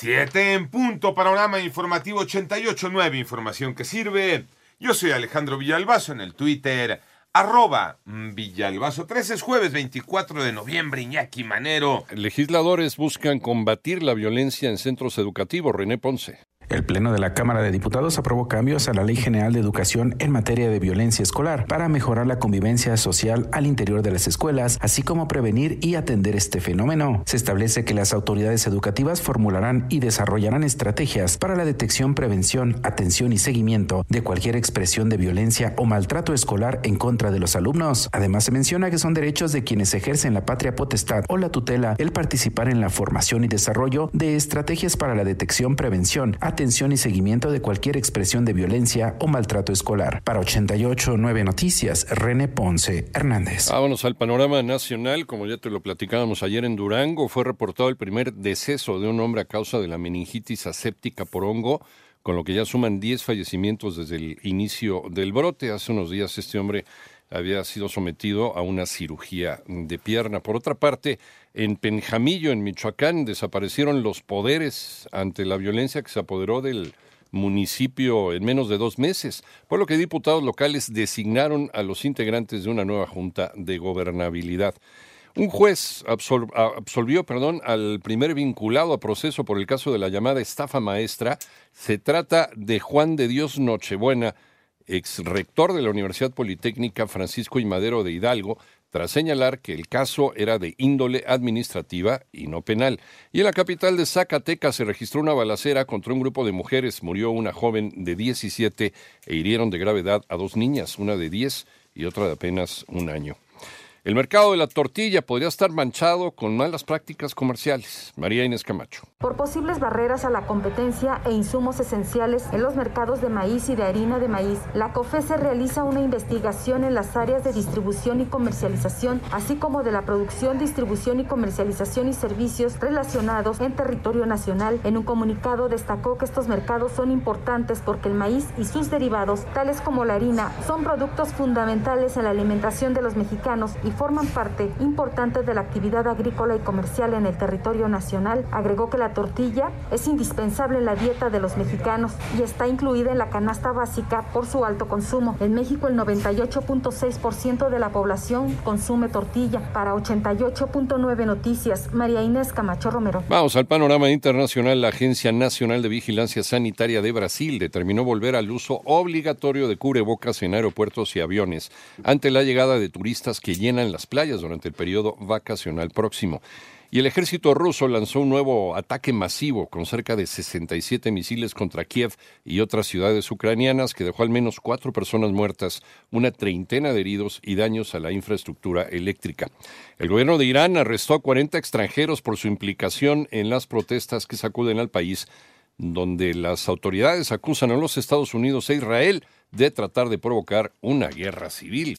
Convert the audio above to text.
Siete en punto, panorama informativo 88.9, información que sirve. Yo soy Alejandro Villalbazo en el Twitter, arroba Villalbazo 13, es jueves 24 de noviembre, Iñaki Manero. Legisladores buscan combatir la violencia en centros educativos, René Ponce. El Pleno de la Cámara de Diputados aprobó cambios a la Ley General de Educación en materia de violencia escolar para mejorar la convivencia social al interior de las escuelas, así como prevenir y atender este fenómeno. Se establece que las autoridades educativas formularán y desarrollarán estrategias para la detección, prevención, atención y seguimiento de cualquier expresión de violencia o maltrato escolar en contra de los alumnos. Además, se menciona que son derechos de quienes ejercen la patria potestad o la tutela el participar en la formación y desarrollo de estrategias para la detección, prevención, atención atención y seguimiento de cualquier expresión de violencia o maltrato escolar. Para 889 Noticias, René Ponce Hernández. Vámonos al panorama nacional. Como ya te lo platicábamos ayer en Durango, fue reportado el primer deceso de un hombre a causa de la meningitis aséptica por hongo con lo que ya suman 10 fallecimientos desde el inicio del brote. Hace unos días este hombre había sido sometido a una cirugía de pierna. Por otra parte, en Penjamillo, en Michoacán, desaparecieron los poderes ante la violencia que se apoderó del municipio en menos de dos meses, por lo que diputados locales designaron a los integrantes de una nueva junta de gobernabilidad. Un juez absolvió perdón, al primer vinculado a proceso por el caso de la llamada estafa maestra. Se trata de Juan de Dios Nochebuena, ex rector de la Universidad Politécnica Francisco y Madero de Hidalgo, tras señalar que el caso era de índole administrativa y no penal. Y en la capital de Zacatecas se registró una balacera contra un grupo de mujeres. Murió una joven de 17 e hirieron de gravedad a dos niñas, una de 10 y otra de apenas un año. El mercado de la tortilla podría estar manchado con malas prácticas comerciales. María Inés Camacho. Por posibles barreras a la competencia e insumos esenciales en los mercados de maíz y de harina de maíz, la COFESE realiza una investigación en las áreas de distribución y comercialización, así como de la producción, distribución y comercialización y servicios relacionados en territorio nacional. En un comunicado destacó que estos mercados son importantes porque el maíz y sus derivados, tales como la harina, son productos fundamentales en la alimentación de los mexicanos y forman parte importante de la actividad agrícola y comercial en el territorio nacional. Agregó que la tortilla es indispensable en la dieta de los mexicanos y está incluida en la canasta básica por su alto consumo. En México el 98.6% de la población consume tortilla. Para 88.9 Noticias, María Inés Camacho Romero. Vamos al panorama internacional. La Agencia Nacional de Vigilancia Sanitaria de Brasil determinó volver al uso obligatorio de cubrebocas en aeropuertos y aviones ante la llegada de turistas que llenan en las playas durante el periodo vacacional próximo. Y el ejército ruso lanzó un nuevo ataque masivo con cerca de 67 misiles contra Kiev y otras ciudades ucranianas que dejó al menos cuatro personas muertas, una treintena de heridos y daños a la infraestructura eléctrica. El gobierno de Irán arrestó a 40 extranjeros por su implicación en las protestas que sacuden al país, donde las autoridades acusan a los Estados Unidos e Israel de tratar de provocar una guerra civil.